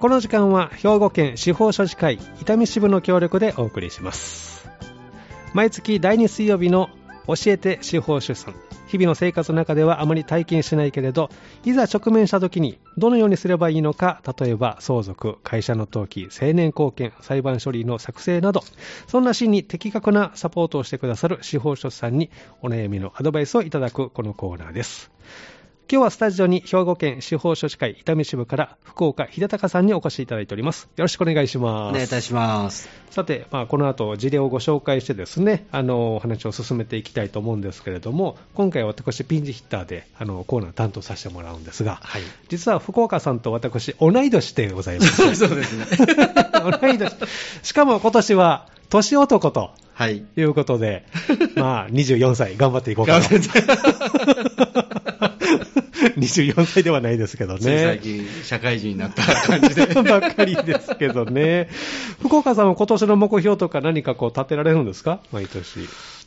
この時間は兵庫県司法書士会伊丹支部の協力でお送りします。毎月第2水曜日の教えて司法書士さん日々の生活の中ではあまり体験しないけれどいざ直面した時にどのようにすればいいのか例えば相続会社の登記成年後見裁判処理の作成などそんなシーンに的確なサポートをしてくださる司法書士さんにお悩みのアドバイスをいただくこのコーナーです。今日はスタジオに兵庫県司法書士会伊丹支部から福岡秀隆さんにお越しいただいております。よろしくお願いします。お願いいたします。さて、まあ、この後事例をご紹介してですね、あの、お話を進めていきたいと思うんですけれども、今回は私ピンチヒッターで、あの、コーナー担当させてもらうんですが、はい。実は福岡さんと私、同い年でございます。そうですね。同い年。しかも今年は、年男とはい。いうことで、まあ、24歳、頑張っていこうかと。24歳ではないですけどつい最ね。近、社会人になった感じで。ばっかりですけどね。福岡さんは今年の目標とか何かこう立てられるんですか？毎年。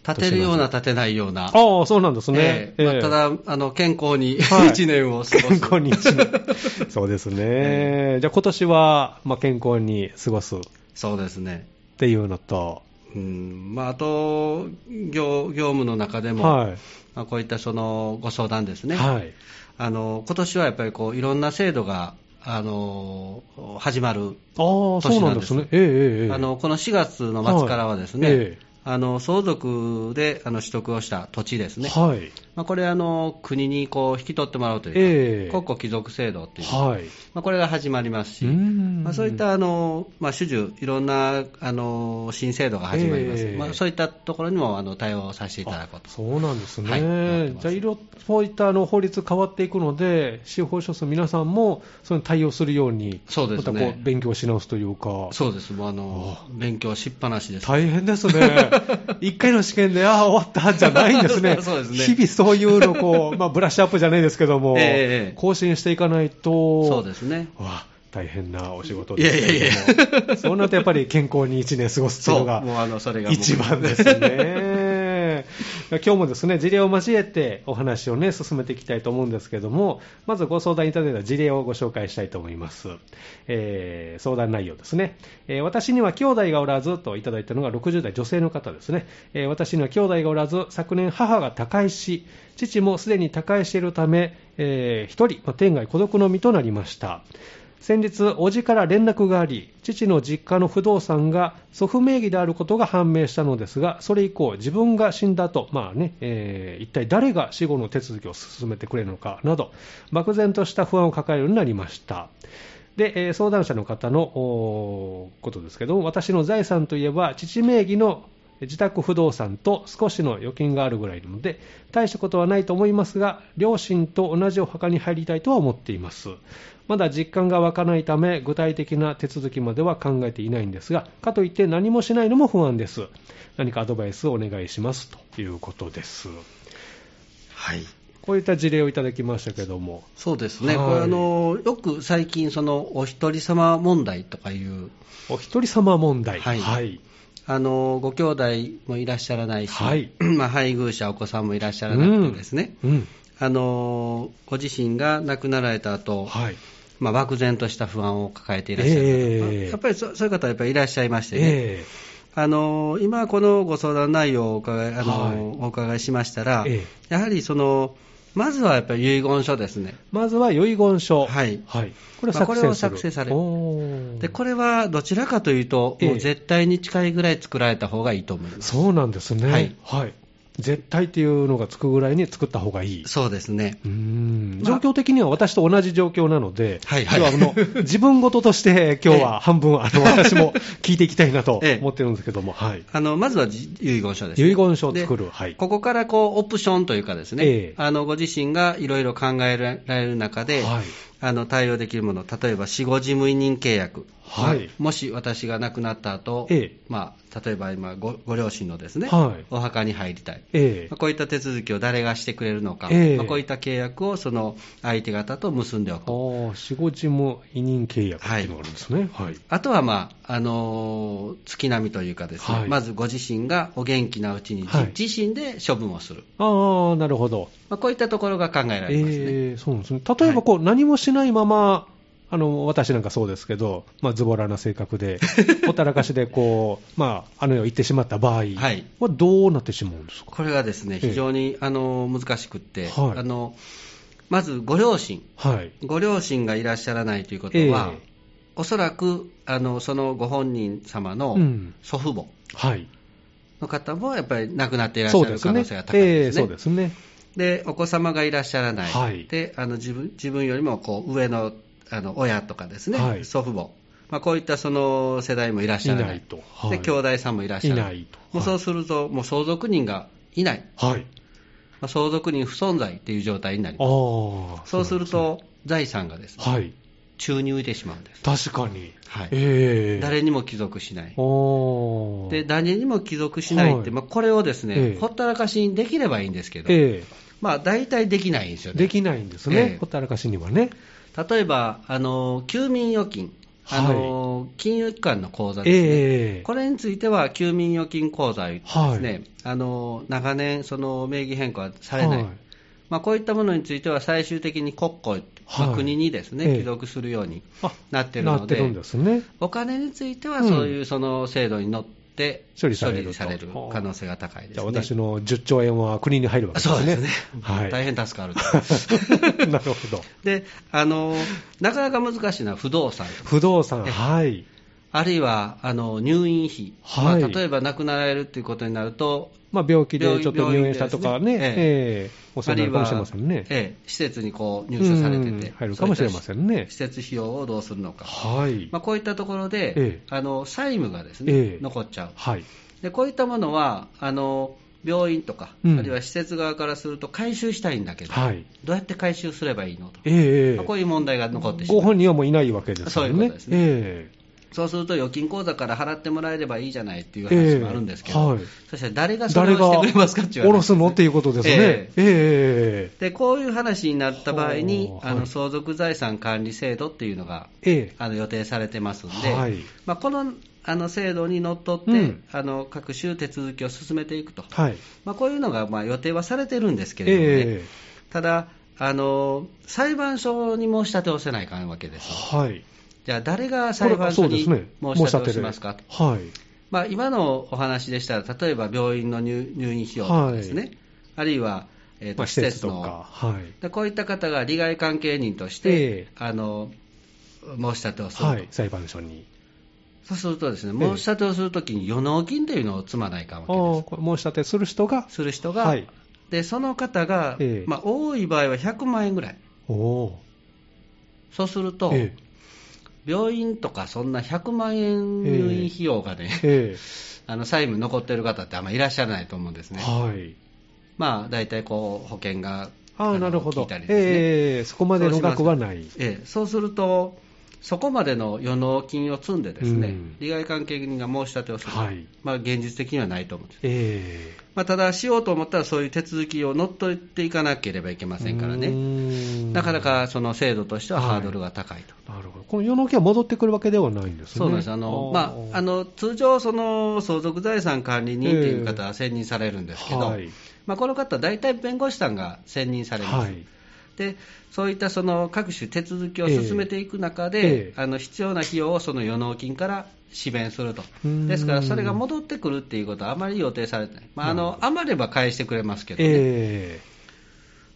立てるような、立てないような。ああ、そうなんですね。ええまあええただ、あの、健康にはい 一年を過ごす。健康に一年。そうですね。じゃあ今年は、まあ、健康に過ごすっそうですね。ていうのと、うん。まあ、あと、業、業務の中でも、はい。まあ、こういったその、ご相談ですね。はい。あの、今年はやっぱりこう、いろんな制度が、あの、始まる。ああ、そうなんですね。ええええええあの、この4月の末からはですね、はいえあの、相続であの取得をした土地ですね。はい。まあ、これあの、国にこう引き取ってもらうというか、ええ国庫帰属制度っていう、はい。まあ、これが始まりますし、んまあ、そういったあの、まあ、種々、いろんなあの新制度が始まります、ええまあ、そういったところにもあの対応させていただこうと。そうなんですね。はいじゃあ、いろ、そういったあの法律変わっていくので、司法書士の皆さんも、それに対応するように、そうですねまたこう、勉強し直すというか、そうです、もうあの勉強しっぱなしです。大変ですね。一回の試験で、ああ、終わったじゃないんですね。そうですね日々そういうのこう、まあ、ブラッシュアップじゃないですけども、ええ更新していかないと、そうですね。わあ大変なお仕事ですけれども。いやいやいやそうなるとやっぱり健康に一年過ごすっていうそう、のが、もうあの、それが一番ですね。今日もですね、事例を交えてお話をね、進めていきたいと思うんですけども、まずご相談いただいた事例をご紹介したいと思います。えー相談内容ですね、えー私には兄弟がおらずといただいたのが60代女性の方ですね。えー私には兄弟がおらず、昨年母が他界し、父もすでに他界しているため、えー一人、まあ天涯孤独の身となりました。先日、叔父から連絡があり、父の実家の不動産が祖父名義であることが判明したのですが、それ以降、自分が死んだと、まあね、えー一体誰が死後の手続きを進めてくれるのかなど、漠然とした不安を抱えるようになりました。で、え相談者の方のことですけども、私の財産といえば、父名義の自宅不動産と少しの預金があるぐらいなので、大したことはないと思いますが、両親と同じお墓に入りたいとは思っています。まだ実感が湧かないため、具体的な手続きまでは考えていないんですが、かといって何もしないのも不安です。何かアドバイスをお願いしますということです。はい。こういった事例をいただきましたけども。そうですね、はいこれあの、よく最近、そのお一人様問題とかいう、お一人様問題。はいはい。あのご兄弟もいらっしゃらないし、はい まあ、配偶者、お子さんもいらっしゃらなくてですね、うん。あのご自身が亡くなられた後、はい。まあ漠然とした不安を抱えていらっしゃる方、ええやっぱりそそういう方はやっぱりいらっしゃいましてね、えあの今、このご相談内容をお伺いあの、はいお伺いしましたら、えやはりその、まずはやっぱり遺言書ですね。まずは遺言書。はいはい。これを作成。作成されるで、これはどちらかというと、ええもう絶対に近いぐらい作られた方がいいと思います。そうなんですね。はいはい。絶対っていうのがつくぐらいに作った方がいい。そうですね。うーんまあ状況的には私と同じ状況なので、はいはい今日はあの 自分事として今日は半分、あの 私も聞いていきたいなとええ思ってるんですけども、はい。あの、まずはじ遺言書です、ね。遺言書を作るではいここからこう、オプションというかですね、ええあの、ご自身がいろいろ考えられる中で、はいあの、対応できるもの、例えば死後事務委任契約。はいまあもし私が亡くなった後、ええまあ、例えば今ご、ご両親のですね、はいお墓に入りたい。ええまあこういった手続きを誰がしてくれるのか、ええまあこういった契約をその相手方と結んでおく。ああ、死後事務委任契約っていうのがあるんですね。はい。あとは、まああのー月並みというかですね、はいまずご自身がお元気なうちにじ、はい自身で処分をする、ああ、なるほど。まあ、こういったところが考えられますね。ええそうですね。例えばこう、何もしないまま、あの私なんかそうですけど、まあ、ズボラな性格で、ほったらかしでこう、まあ、あの世行ってしまった場合はい。はどうなってしまうんですか、これがですね、ええ。非常にあの難しくって、はい。あのまずご両親、はい、ご両親がいらっしゃらないということは、ええ。おそらくあのそのご本人様のうん。祖父母はい、の方もやっぱり亡くなっていらっしゃる可能性が、高いえですね。えそうですね、でお子様がいらっしゃらない、はい。であの自分自分よりもこう上のあの親とかですね、はい。祖父母、まあ、こういったその世代もいらっしゃらない。いないと。はい。で兄弟さんもいらっしゃらないいもうそうすると、もう相続人がいない、はい、まあ、相続人不存在っていう状態になりあます。あ、そうすると、財産がですね、はい、注入してしまうんです。確かに、はい。ええ。誰にも帰属しない。で、誰にも帰属しないって、はい。まあ、これをですね、ええ。ほったらかしにできればいいんですけど、えまあ、大体できないんですよね。えできないんですね、ええ。ほったらかしにはね。例えば、あの、休眠預金、あの、金融機関の口座ですね。ええこれについては、休眠預金口座ですね、あの長年、その名義変更はされない、はい。まあ、こういったものについては、最終的に国庫、まあはい。国にですね、ええ。帰属するようにあなってるので、ですね。お金については、うん。そういうその制度に乗って処理されるとされる可能性が高いですね。じゃあ私の10兆円は国に入るわけですね。そうですね、はい。大変助かると なるほど。であの、なかなか難しいのは不動産不動産、えはい。あるいはあの入院費、はい。まあ、例えば亡くなられるということになると、まあ、病気で病ちょっと入院したとかね、ね。ええ。お世話になるかもしれませんね。ええ施設にこう入所されてうんて、入るかもしれませんね。施設費用をどうするのか、はい。まあ、こういったところで、ええ。あの債務がですね、ええ。残っちゃう。はい。で、こういったものはあの病院とか、うん。あるいは施設側からすると回収したいんだけど、はい。どうやって回収すればいいのと、ええ。まあこういう問題が残ってしまう。ご本人はもういないわけですそうよね。いうことですね。えそうすると預金口座から払ってもらえればいいじゃないっていうえ話もあるんですけど、はい。そしたら誰がそれをしてくれますかっていう話下ろすのっていうことですね。ええ。えでこういう話になった場合にほ、うあのはい。相続財産管理制度っていうのがええ。あの予定されてますんで、はい。まあ、このあの制度にのっとって、うん。あの各種手続きを進めていくと、はい。まあ、こういうのがまあ予定はされてるんですけれどもね、えただあの、裁判所に申し立てをせないかんわけでえす。はい。じゃあ、誰がこ裁れ判所に。申し立てをしますか？と。はい。まあ、今のお話でしたら、例えば病院の入入院費用とかですね、あるいは、えーとまあ、施施設設の、とか。はい。でこういった方が利害関係人として、ええあの申し立てをすると、はい。裁判所に。そうするとですね、ええ申し立てをするときに、予納金というのを積まないかんわけああ、でこれ申し立てする人が、す。する人が、はいでその方が、ええまあ、多い場合は100万円ぐらい、おおそうすると、ー。え病院とかそんな100万円入院費用がね、ええ あの債務残ってる方ってあんまりいらっしゃらないと思うんですえね。はい。まあ、大体こう保険がああ、のなるほど聞いたり。ですねええそこまでの額はない。ええ、そうすると、そこまでの予納金を積んでですね、うん。利害関係人が申し立てをする、はい。まあ、現実的にはないと思うんです、ええ。まあ、ただ、しようと思ったら、そういう手続きを乗っ取っていかなければいけませんからね、ん。なかなかその制度としてははい。ハードルが高いと。なるほど。この世の金は戻ってくるわけではないんですね。そうなんです。あのまあ、あの通常、その相続財産管理人という方は選任されるんですけど、はい。まあ、この方、大体弁護士さんが選任されます、はい。でそういったその各種手続きを進めていく中で、ええ。あの必要な費用をその予納金から支弁すると。ですからそれが戻ってくるっていうことはあまり予定されてない、まあ、あの余れば返してくれますけどね、え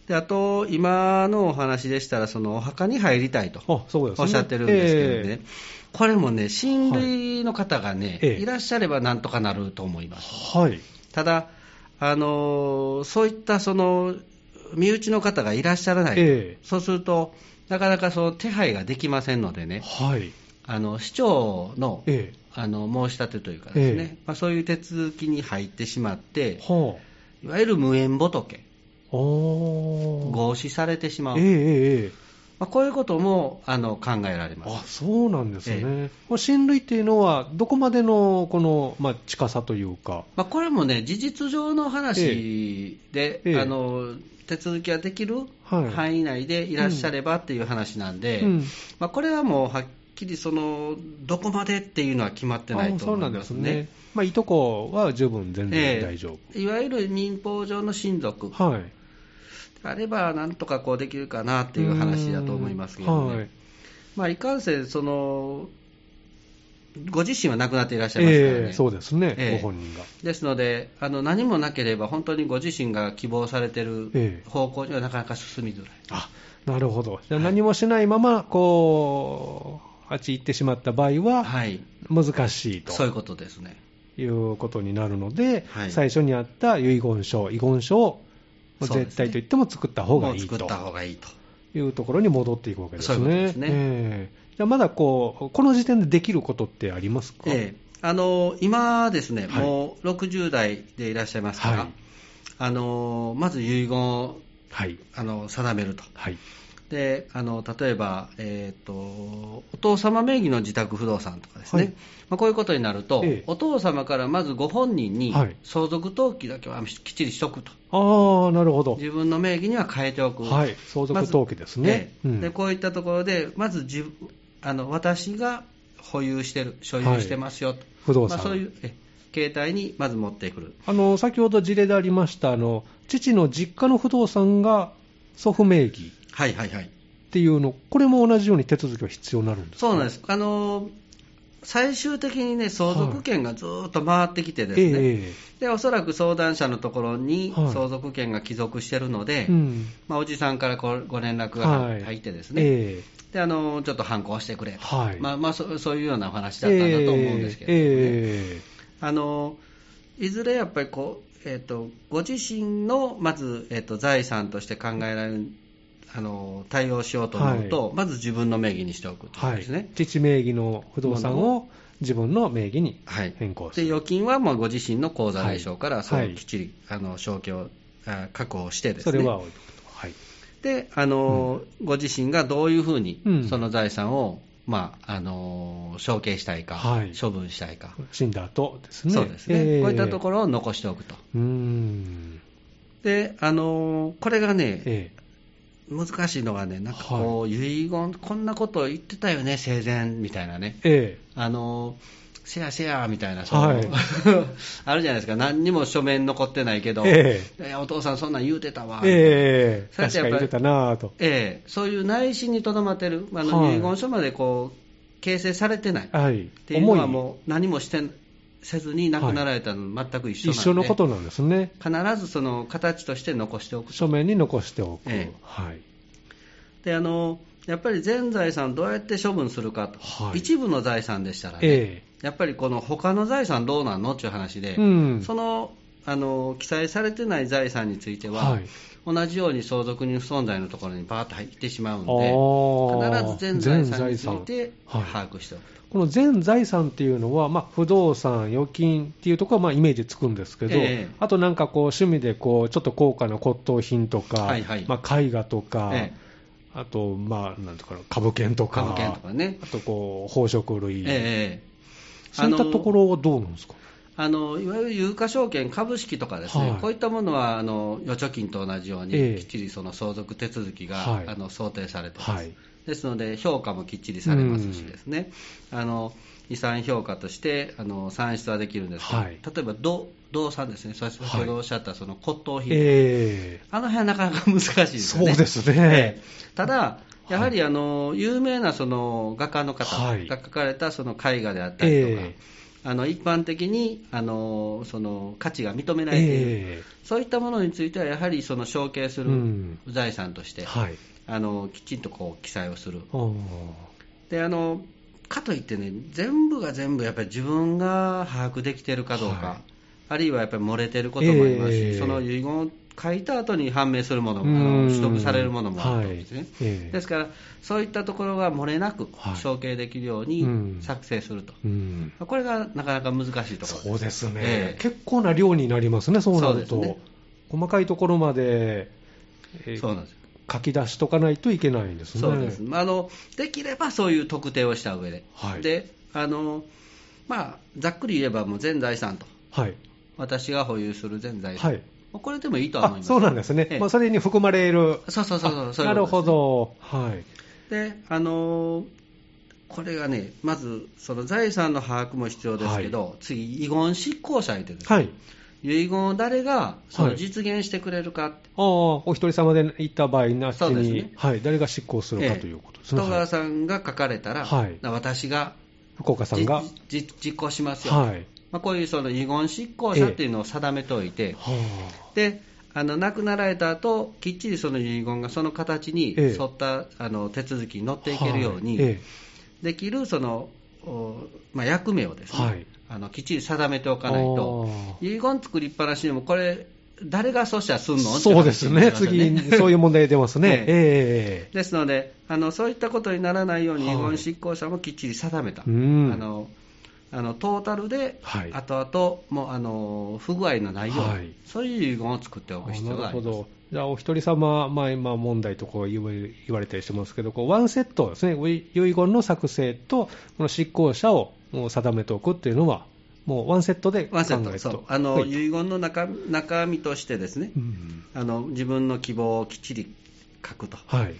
であと今のお話でしたら、そのお墓に入りたいと。おっしゃってるんですけどね、えこれもね、親類の方がね、ええい。らっしゃればなんとかなると思います。えはい。ただ、あのそういったその身内の方がいらっしゃらない、ええ。そうすると、なかなかその手配ができませんのでね、はい。あの市長の,、ええ。あの申し立てというかですね、ええ。まあ、そういう手続きに入ってしまって、はいわゆる無縁仏、合死されてしまう、ええええええまあ、こういうこともあの考えられまあす。そうなんですね、えこれ親類っていうのは、どこまでのこの、まあ、近さというか、まあ、これもね、事実上の話で、ええ。あの手続きができるはい。範囲内でいらっしゃればっていう話なんで、うん。まあ、これはもうはっきりそのどこまでっていうのは決まってないとあそう思ますすないんでねね。、まあ、いとこは十分全然大丈夫、いわゆる民法上の親族はい、あればなんとかこうできるかなっていう話だと思いますけどね、はいまあ、いかんせんその、ご自身は亡くなっていらっしゃいますからね。ええそうですね、ええご本人が。ですのであの、何もなければ、本当にご自身が希望されているええ方向にはなかなか進みづらい。あなるほど。じゃあ何もしないまま、こう、あっち行ってしまった場合は、はい、難しいとそういうことですね。いうことになるので、はい最初にあった遺言書、遺言書をそう絶対と言っても作った方がいいと作った方がいいと。いうところに戻っていくわけですね。そうですねええじゃあまだこう、この時点でできることってありますか、ええあの今ですね、はいもう60代でいらっしゃいますから、はいあのまず遺言をはい。あの定めると。はい。であの例えば、えーと、お父様名義の自宅不動産とかですね、はいまあ、こういうことになると、ええお父様からまずご本人にはい相続登記だけはきっちりしとくと、ああ、なるほど。自分の名義には変えておく、はい。相続登記ですね。まうんでこういったところで、まず自分あの私が保有してる、所有してますよと、不動産。まあ、そういうえ携帯にまず持ってくる。あの、先ほど事例でありました、あの、父の実家の不動産が祖父名義はいはいはい。っていうの、これも同じように手続きは必要になるんですか？そうなんです。あの最終的にね、相続権がずーっと回ってきてですね、えで、おそらく相談者のところにはい。相続権が帰属してるので、えうん。まあ、おじさんからごご連絡がはい入ってですね、えであのちょっと反抗してくれと、はい。まあまあそ、そういうようなお話だえったんだと思うんですけれどもね、えあのいずれやっぱりこう、えー、とご自身のまず、えー、と財産として考えられるあの対応しようと思うと、まず自分の名義にしておくというはいことですね。。父名義の不動産を自分の名義にはい、変更する。で預金はもうご自身の口座でしょうから、はいそうきっちりあの証券をあ確保してですね、それは置いとくと。はい。であの、ご自身がどういうふうにうんその財産を、まあ、あの承継したいか、はい処分したいか、死んだ後ですね。そうですね、ええこういったところを残しておくと。うーん。であのこれがね、え難しいのがね、なんかこう、遺言、こんなこと言ってたよね、生前みたいなね、ええ。あのせやせやみたいな、はい。あるじゃないですか、何にも書面残ってないけど、えいやお父さん、そんなん言うてたわ、ええ。えそうやってやっぱり確かに言ってたなぁと。ええ。そういう内心にとどまってる、あのはい。遺言書までこう形成されてない。っはい。ていうのはもう何もしてせずに亡くなられたの全く一緒一緒のことなんですね。必ずその形として残しておくと。書面に残しておく。ええはい。であのやっぱり全財産どうやって処分するかと、はい一部の財産でしたらね、えやっぱりこの他の財産どうなんのっていう話で、えうん。そのあの記載されてない財産については、はい同じように相続人不存在のところにバーッと入ってしまうんあーで、必ず全財産につい全て把握しておくと。この全財産っていうのは、まあ、不動産、預金っていうところはまあイメージつくんですけど、ええ。あとなんかこう趣味でこうちょっと高価な骨董品とか、はいはい。まあ、絵画とか、えあと、まあ、なんていうかな株券とか、株券とかね。あとこう宝飾類、そういったところはどうなんですか？あのいわゆる有価証券、株式とかですね、はい。こういったものはあの預貯金と同じように、ええ。きっちりその相続手続きが、はい。あの想定されてます、はいですので、評価もきっちりされますしうんですね、あの遺産評価としてあの算出はできるんですけど、はい。例えば動動産ですね、先ほどおっしゃったその骨董品、えあの辺はなかなか難しいですよね。そうですね。ええ。ただ、やはりあの有名なその画家の方はい。が描かれたその絵画であったりとか、えあの一般的にあのその価値が認められている、え。そういったものについては、やはりその承継するうん。財産として、はい。あのきちんとこう記載をする。であのかといってね、全部が全部やっぱり自分が把握できているかどうか、はい。あるいはやっぱり漏れてることもありますし、ええ。その遺言を書いた後に判明するものも、うん。あの取得されるものもあると思うんですね。はい。ええ。ですから、そういったところが漏れなくはい。承継できるよううにん。作成すると、うん。これがなかなか難しいところです。そうですね、ええ。結構な量になりますね、そうなると、ね。細かいところまで、えーそうなんですよ書き出しとかないといけないんですね。そうです、あのできればそういう特定をした上で、はい。であのまあ、ざっくり言えばもう全財産と、はい、私が保有する全財産、はい。これでもいいとは思います。あそうなんですね、ええ。まあ、それに含まれる、そうそうそうそう、そういなるほど、はい、で、あのーこれがね、まずその財産の把握も必要ですけど、次、遺言執行者いてですね、はい、遺言を誰がそはい。の実現してくれるか、ああ、お一人様で行った場合に、あっちに、そうですね。はい、誰が執行するかええ。ということですね。戸川さんが書かれたら、はい。私が福岡さんが。実行しますよ、はい。まあ、こういうその遺言執行者っていうのを定めておいて、はであの亡くなられた後きっちりその遺言がその形にええ。沿った、あの手続きに乗ってあ。いけるように、はい。え。できるその、おまあ、役目をですね、はいあのきっちり定めておかないと、あ遺言作りっぱなしでも、これ、誰がそうしたらすんのーそうですね。次そういう問題出ますね。ええ。ですのであの、そういったことにならないように、はい。遺言執行者もきっちり定めた、うん。あのあのトータルで、はい。後々もうあの不具合のないように、はい。そういう遺言を作っておくあ必要があります。なるほど。じゃあ、お一人様、まあ、今問題とこう言われたりしてますけど、こうワンセットですね、遺遺言の作成と、この執行者をもう定めておくっていうのは、もうワンセットで考えると。ワンセット、あの、はい。遺言の中中身としてですね、うん。あの自分の希望をきっちり書くと、はい。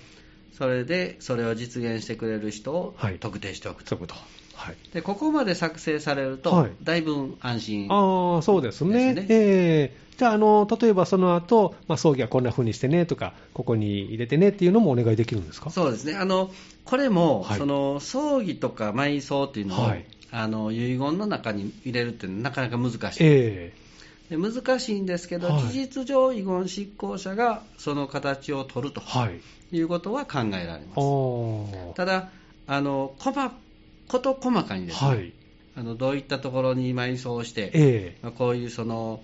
それでそれを実現してくれる人をはい。特定しておくと、そうい。はい。でここまで作成されると、はい。だいぶ安心、ああ、そうですね。ええ。じゃあ、あの、例えばその後、まあ、葬儀はこんな風にしてねとか、ここに入れてねっていうのもお願いできるんですか？そうですね、あのこれも、はい。その葬儀とか埋葬っていうのを、はいあの遺言の中に入れるっていうのはなかなか難しい。えで難しいんですけど、はい事実上、遺言執行者がその形を取るとえはい。いうことは考えられあます。あ。ただ、あの細こと細かにですね、はい。あのどういったところに埋葬して、ええまあこういうその、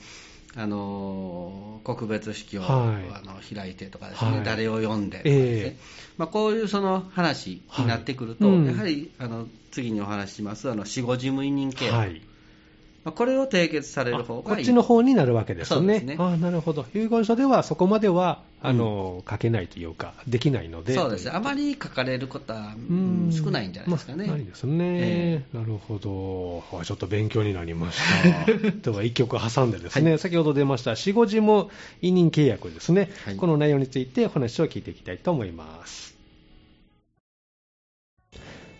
あの告別式を、はい。あの開いてとかですね、はい。誰を呼んでとかえですね、えまあ、こういうその話になってくると、はい。うん。やはりあの次にお話ししますあの死後事務委任契約、はい。まあ、これを締結される方がいいこっちの方になるわけですね。すねああ、なるほど。遺言書ではそこまでは、あの、書けないというか、できないので。そうですあまり書かれることは、ううん少ないんじゃないですかね。まあないですね、えなるほど。あちょっと勉強になりました。では、一曲挟んでですね、先ほど出ました、死後事務委任契約ですね、はいこの内容についてお話を聞いていきたいと思います。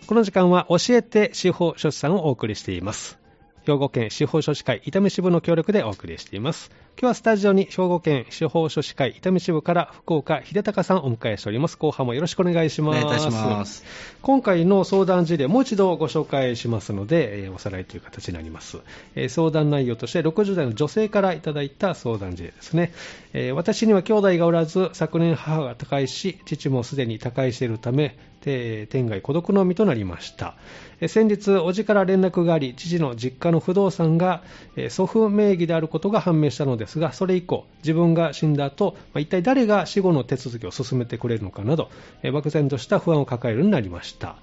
この時間は教えて司法書士さんをお送りしています。兵庫県司法書士会伊丹支部の協力でお送りしています。今日はスタジオに兵庫県司法書士会伊丹支部から福岡秀隆さんをお迎えしております。後半もよろしくお願いします。お願いいたします。今回の相談事例、もう一度ご紹介しますので、えーおさらいという形になります。えー相談内容として、60代の女性からいただいた相談事例ですね。えー私には兄弟がおらず、昨年母が他界し、父もすでに他界しているため、で天涯孤独の身となりました。え先日、叔父から連絡があり、父の実家の不動産が、え祖父名義であることが判明したのですが、それ以降、自分が死んだ後、まあ一体誰が死後の手続きを進めてくれるのかなど、え漠然とした不安を抱えるようになりました。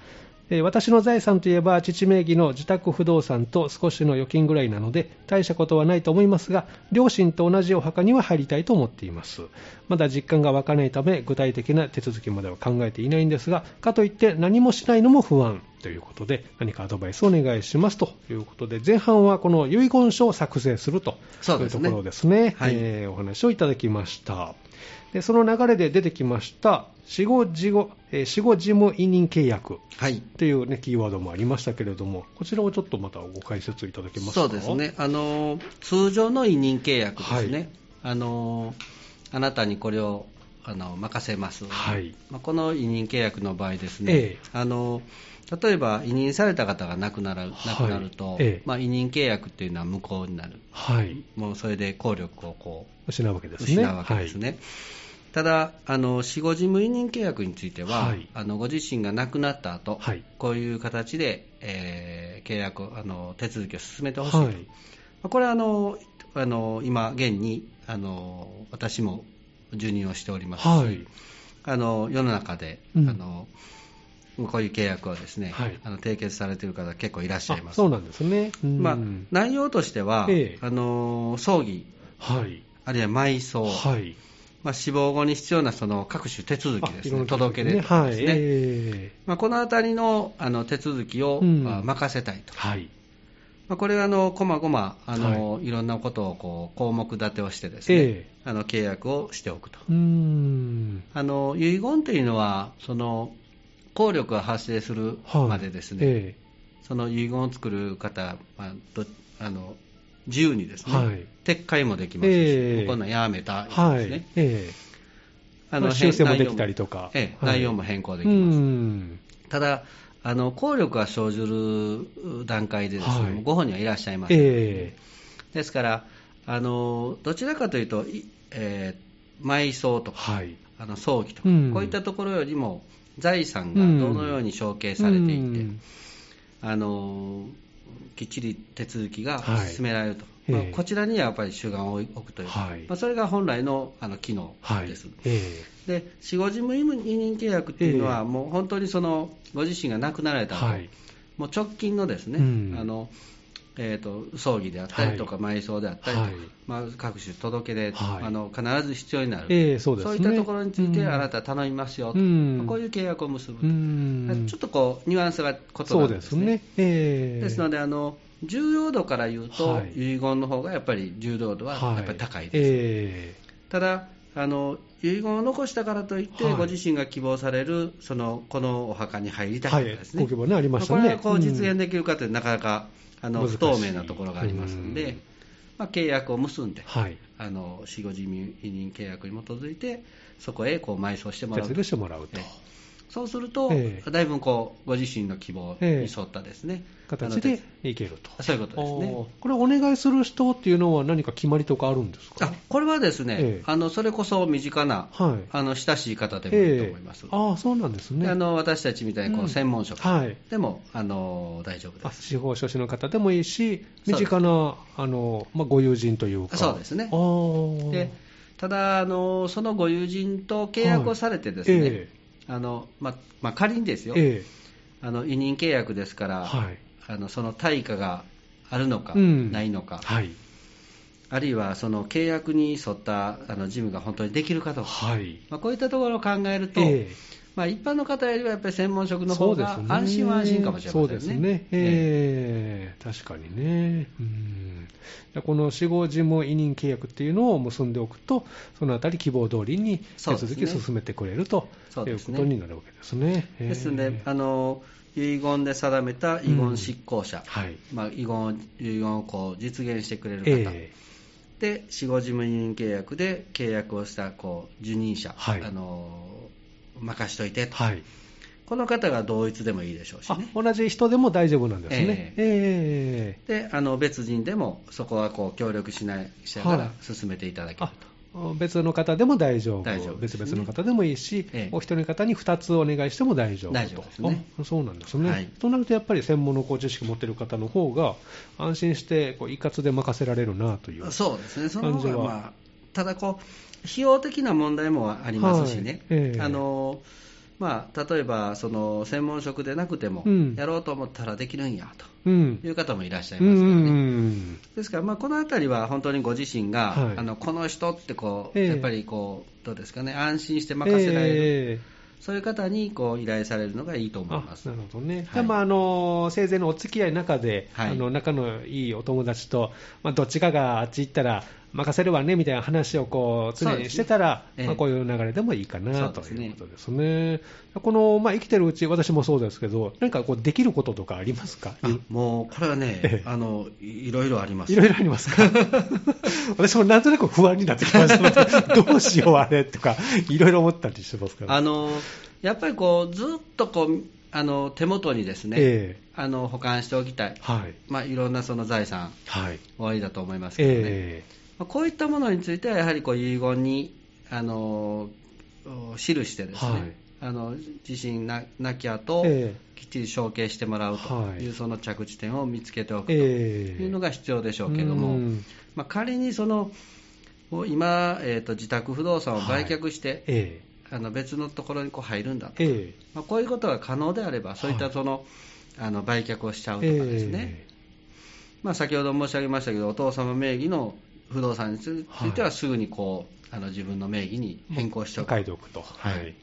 えー私の財産といえば父名義の自宅不動産と少しの預金ぐらいなので大したことはないと思いますが両親と同じお墓には入りたいと思っています。まだ実感が湧かないため具体的な手続きまでは考えていないんですがかといって何もしないのも不安。ということで何かアドバイスをお願いしますということで前半はこの遺言書を作成するというところですね。はい。えーお話をいただきましたでその流れで出てきました死後事後えー死後事務委任契約はい。っていう、ね、キーワードもありましたけれども、こちらをちょっとまたご解説いただけますか？そうですね、あの通常の委任契約ですね、はい。あのあなたにこれをあの任せます、はい。まあ、この委任契約の場合ですね、ええ。あの例えば委任された方が亡くなる亡くなると、ええ。まあ、委任契約っていうのは無効になる、はい、もうそれで効力をこう失うわけですね。失うわけですね。ただ、あの死後事務委任契約については、はい。あのご自身が亡くなった後、はい。こういう形で、えー契約あの手続きを進めてほしいと、はい。まあこれはあのあの今、現にあの私も受任をしておりますし、はい。あの世の中で、うん。あのこういう契約をですね、はい。あの締結されている方、結構いらっしゃいます。あそうなんですね。うん。まあ、内容としては、ええ。あの葬儀、はい、あるいは埋葬、はい、まあ、死亡後に必要なその各種手続きですね、あいろんな届け出とかはい、ですね、えまあ、このあたりのあの手続きを、うん。まあ任せたいと、ーはい、まあ、これはあのこまごまあの、い、ろんなことをこう項目立てをしてですね、えあの契約をしておくと。あの遺言というのはその効力が発生するはい、までですね、えその遺言を作る方、まあどあの自由にですね、はい。撤回もできますし、ええ。もうこんなんやめたですはい。ね、。え。あまあ修正も変できたりとか。内容も変更でえきます。うん。ただあの、効力が生じる段階でです。ね、はい。ご本人はいらっしゃいます、えですからあの、どちらかというと、いえー埋葬とか、はい。あの葬儀とか、うん。こういったところよりも、財産がどのように承継されていって、うん。あのきっちり手続きがはい。進められると、ええまあこちらにはやっぱり主眼を置くというか、はい。まあ、それが本来のあの機能はい。です。え。で死後事務委任契約っていうのは、ええ。もう本当にそのご自身が亡くなられた後、はい。もう直近のですね、うん。あのえー、と葬儀であったりとか、埋葬であったりとか、はい。まあ、各種届け出、はい。あの必ず必要になる、ええそうですね。いったところについて、うん。あなた頼みますよと、うん。まあこういう契約を結ぶと、うん。ちょっとこうニュアンスが異なそうるんですね。ですね。ええ。ですのであの、重要度から言うと、はい。遺言の方がやっぱり重要度ははい。やっぱり高いです。えただあの、遺言を残したからといって、はい。ご自身が希望されるそのこのお墓に入りたいとかです。ね、ご希望ね、ありましたね。これがこう実うん。現できるかというとなかなかあの不透明なところがありますので、うん。まあ、契約を結んで、はい。あの死後事務委任契約に基づいて、そこへこう埋葬してもらう。とそうすると、ええだいぶこうご自身の希望に沿ったですね、形でいけると。そういうことですね。これ、お願いする人っていうのは何か決まりとかあるんですか？あこれはですね、ええあのそれこそ身近な、はい。あの親しい方でもいいと思います。ええああ、そうなんですね。であの私たちみたいにこうんう専門職はい。でも、あの大丈夫あです。司法書士の方でもいいし、身近なあの、まあ、ご友人というか、そうですねでただあの、そのご友人と契約をされてですね、えあのまあまあ、仮にですよ、ええ。あの委任契約ですから、はい。あのその対価があるのか、うん。ないのか、はい。あるいはその契約に沿ったあの事務が本当にできるかどうか、はい。まあ、こういったところを考えると、えまあ、一般の方よりはやっぱり専門職えの方が安心は安心かもしれませんね。そうですね。ええ確かにね。うんでこの死後事務委任契約っていうのを結んでおくと、そのあたり希望通りに手続き進めてくれるということになるわけですね。ええですので、あの遺言で定めた遺言執行者、はい。まあ、遺言を遺言をこう実現してくれる方、えで死後事務委任契約で契約をしたこう受任者、はいあの任しといてと、えはい。この方が同一でもいいでしょうしあね。同じ人でも大丈夫なんですね。ええ。であの別人でもそこはこう協力しないしながらはい。進めていただけるあと、別の方でも大丈夫、大丈夫ね。別々の方でもいいし、ええ。お一人の方に2つお願いしても大丈夫と。大丈夫ですね。あそうなんですね、はい。となるとやっぱり専門のこう知識を持っている方の方が安心してこう一括で任せられるなという。そうですね、その方が、まあ、ただこう、費用的な問題もありますしね、はい。ええ。あのまあ、例えばその専門職でなくても、うん。やろうと思ったらできるんやうん。という方もいらっしゃいますからね。んですから、まあ、このあたりは本当にご自身が、はい。あのこの人ってこう、ええ。やっぱりこうどうですかね、安心して任せられる、ええ。そういう方にこう依頼されるのがいいと思いあます。なるほどね、はい。でまあ、あの生前のお付き合いの中で、はい。あの仲のいいお友達と、まあ、どっちかがあっち行ったら任せるわねみたいな話をこう常にしてたら、ねええまあ、こういう流れでもいいかなということですね。この、まあ、生きてるうち、私もそうですけど、何かこうできることとかありますか？あもうこれはね、ええあのいいろいろあります。いろいろありますか？私もなんとなく不安になってきました。どうしようあれとか、いろいろ思ったりしてますか？ら。あのやっぱりこうずっとこうあの手元にですね、えあの保管しておきたいえ、はい。まあ、いろんなその財産はい。おありだと思いますけどね、えまあこういったものについてはやはりこう遺言にあのお記してですね、はい。あの自身な亡きえ後、えきっちり承継してもらうとはい。いうその着地点を見つけておくとええ。いうのが必要でしょうけども、うん。まあ、仮にその今、えーと、自宅不動産を売却して、えあの別のところにこう入るんだと、ええ。まあ、こういうことが可能であれば、そういったその、あの売却をしちゃうとかですね、まあ、先ほど申し上げましたけど、お父様名義の不動産につい。ては、すぐにこう、あの自分の名義に変更しておく、書いておくと。はい。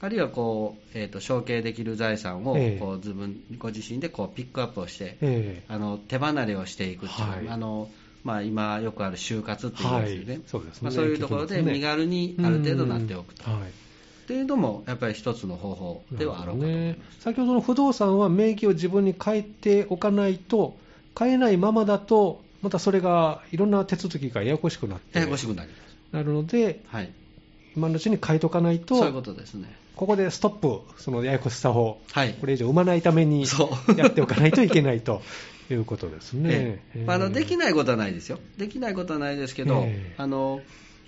あるいはこう、えー、と承継できる財産をええ。こう自分ご自身でこうピックアップをして、ええ。あの手離れをしていくっていう、はい。あのまあ、今よくある就活っていうんですよね、はい。そうね。まあ、そういうところで身軽にある程度なっておくと。っていうのもやっぱり一つの方法ではあろうかと思いねます。先ほどの不動産は名義を自分に変えておかないと、変えないままだと、またそれがいろんな手続きがややこしくなってややこしくなります。なるので、はい。今のうちに書いとかないと、そういうことですね。ここでストップ、そのややこしさを、はいこれ以上生まないためにやっておかないといけないと いうことですね。ええまああのできいないことはないですよ。できないことはないですけど、ええあの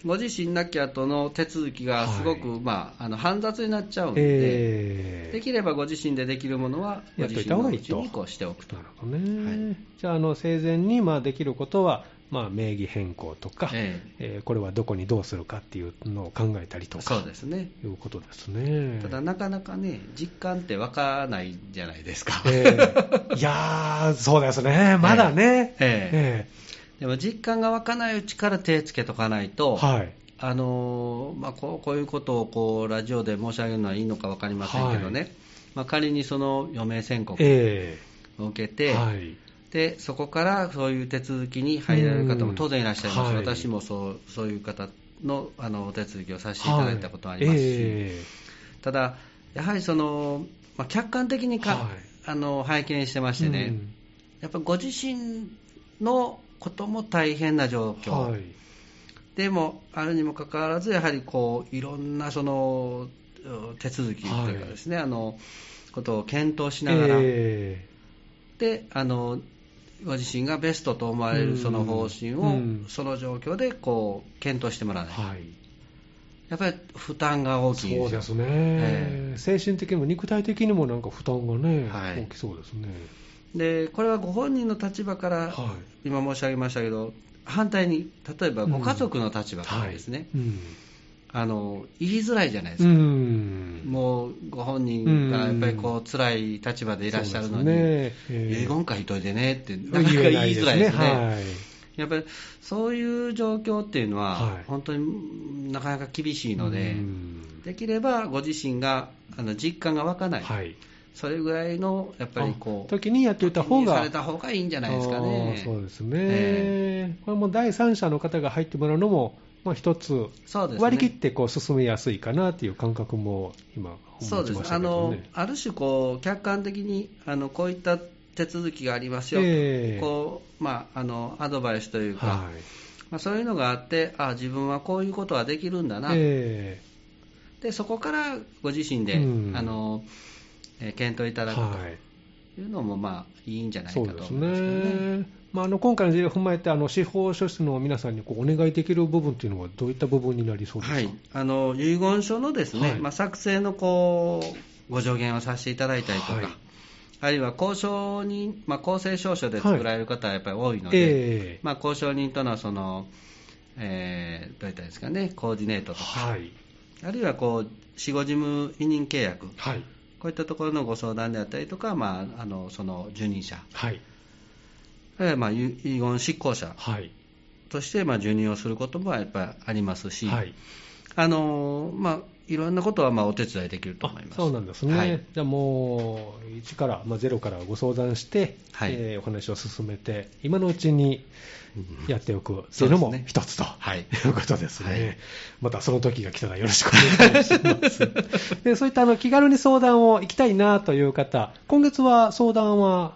ご自身なき後の手続きがすごく、はいまあ、あの煩雑になっちゃうので、えできればご自身でできるものは、ご自身のうちにこうしておくとな。るほどね。はいじゃあ、あの生前にまあできることは、まあ、名義変更とか、ええーこれはどこにどうするかっていうのを考えたりとか、そうですね。いうことですね。ただ、なかなかね、実感って湧かないじゃないですか。えーいやー、そうですね、まだね。ええでも実感が湧かないうちから手つけとかないと、ーはい。あのーまあ、こうこういうことをこうラジオで申し上げるのはいいのか分かりませんけどね、はい。まあ、仮にその余命宣告えを受けーて、はい。でそこからそういう手続きに入られる方も当然いらっしゃいます、はい。私もそうそういう方のあのお手続きをさせていただいたことはありますし、え。ただ、やはりその、まあ、客観的にか、はい。あの拝見してましてね、うん。やっぱご自身のことも大変な状況、はい。でもあるにもかかわらず、やはりこういろんなそのう手続きというかですね、あのことを検討しながら、えであのご自身がベストと思われうん。るその方針を、うん。その状況でこう検討してもらわないはい。やっぱり負担が大きいんでよ。そうですすね、え。精神的にも肉体的にもなんか負担がね、はい。大きそうですね。でこれはご本人の立場から、は今申し上げましたけど、反対に、例えばご家族の立場い。からですね、うん。あの言いづらいじゃないですうか、ん。もうご本人がやっぱりこう辛い立場でいらっしゃるのに、ねえ遺ー言書いといてねって、なかなか言いづらいですね。はい。やっぱりそういう状況っていうのは、はい本当になかなか厳しいので、うんできればご自身があの実感が湧かない、はい。それぐらいのやっぱりこう、時にやっておいた方がされた方がいいんじゃないですかね。そうですね、えこれも第三者の方が入ってもらうのも、まあ、一つ割り切ってこう進めやすいかなっていう感覚も今、そうです。あの。ある種こう、客観的にあのこういった手続きがありますよ、ええ。こうまあ、あのアドバイスというか、はい。まあ、そういうのがあって、あ自分はこういうことはできるんだな、え。でそこからご自身で、うん。あのえー検討いただくと。い。うのも、まあ、いいんじゃないかと思いますよね。ね。まあ、あの今回の事例を踏まえて、あの司法書士の皆さんにこうお願いできる部分というのは、どういった部分になりそうですか、はい、あの遺言書のですね、はい。まあ、作成のこうご助言をさせていただいたりとか、はい。あるいは交渉人、まあ、公正証書で作られる方はやっぱり多いので、ええ。まあ、交渉人とのその、えーどういったらいいですかね、コーディネートとか、はい、あるいはこう死後事務委任契約、はい、こういったところのご相談であったりとか、まあ、あのその受任者、はい、えーまあ、遺遺言執行者。はい、としてまあ受任をすることもやっぱりありますし、はい。あのまあ、いろんなことはまあお手伝いできると思います。そうなんですね、はい。じゃあもう1から、まあ、0からご相談して、はい。えーお話を進めて、今のうちにやっておくっていうのもそうですね。一つと、はい。いうことですね、はい。またその時が来たらよろしくお願いします。でそういったあの気軽に相談を行きたいなという方、今月は相談は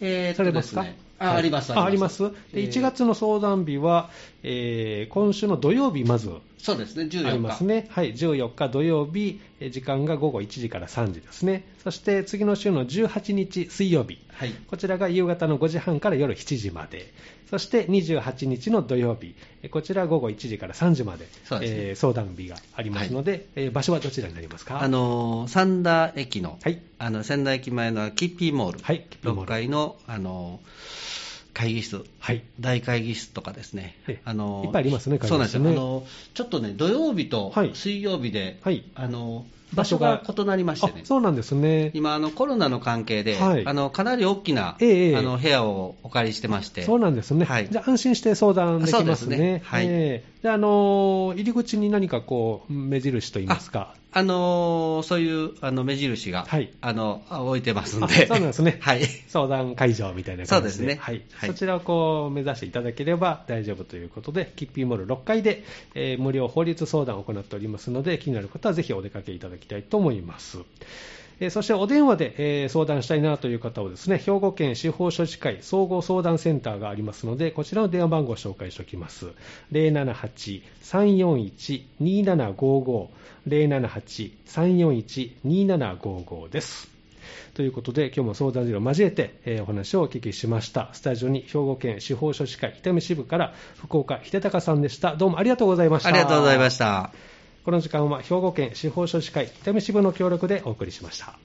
されますか、ですねあはいあります、ああります？でえー。1月の相談日は、えー今週の土曜日、まずそうですね、14日。ありますね。はい、14日土曜日、えー時間が午後1時から3時ですね。そして次の週の18日水曜日。はい。こちらが夕方の5時半から夜7時まで。そして28日の土曜日、えーこちら午後1時から3時まで、ねえー相談日がありますので、えー場所はどちらになりますか？あのー三田駅の、はいあの仙台駅前のキッピーモール、はいキッピーモール6階の、あのー会議室、はい。大会議室とかですね。ええ、あのーいっぱいありますねそうなんですよ、あのーちょっとね、土曜日とはい。水曜日で、はい。あのー場所が異なりましてね。あ、そうなんですね。今あの、コロナの関係で、はい。あのかなり大きな、ええあの部屋をお借りしてまして、そうなんですね。はい。じゃあ安心して相談できますね。そうですね。はい。えーじゃあ、あのー入り口に何かこう、目印といいますか。あのーそういうあの目印が、はいあのあ置いてますんあで、そうなんですね。はい、相談会場みたいな感じで。ですねはい。はいそちらをこう、目指していただければ大丈夫ということで、キッピーモール6階で、えー無料法律相談を行っておりますので、気になる方はぜひお出かけいただきたいと思います。そしてお電話で、相談したいなという方はですね、兵庫県司法書士会総合相談センターがありますので、こちらの電話番号を紹介しておきます。078-341-2755、078-341-2755です。ということで、今日も相談事例を交えて、えーお話をお聞きしました。スタジオに兵庫県司法書士会伊丹支部から福岡秀隆さんでした。どうもありがとうございました。ありがとうございました。この時間は兵庫県司法書士会伊丹支部の協力でお送りしました。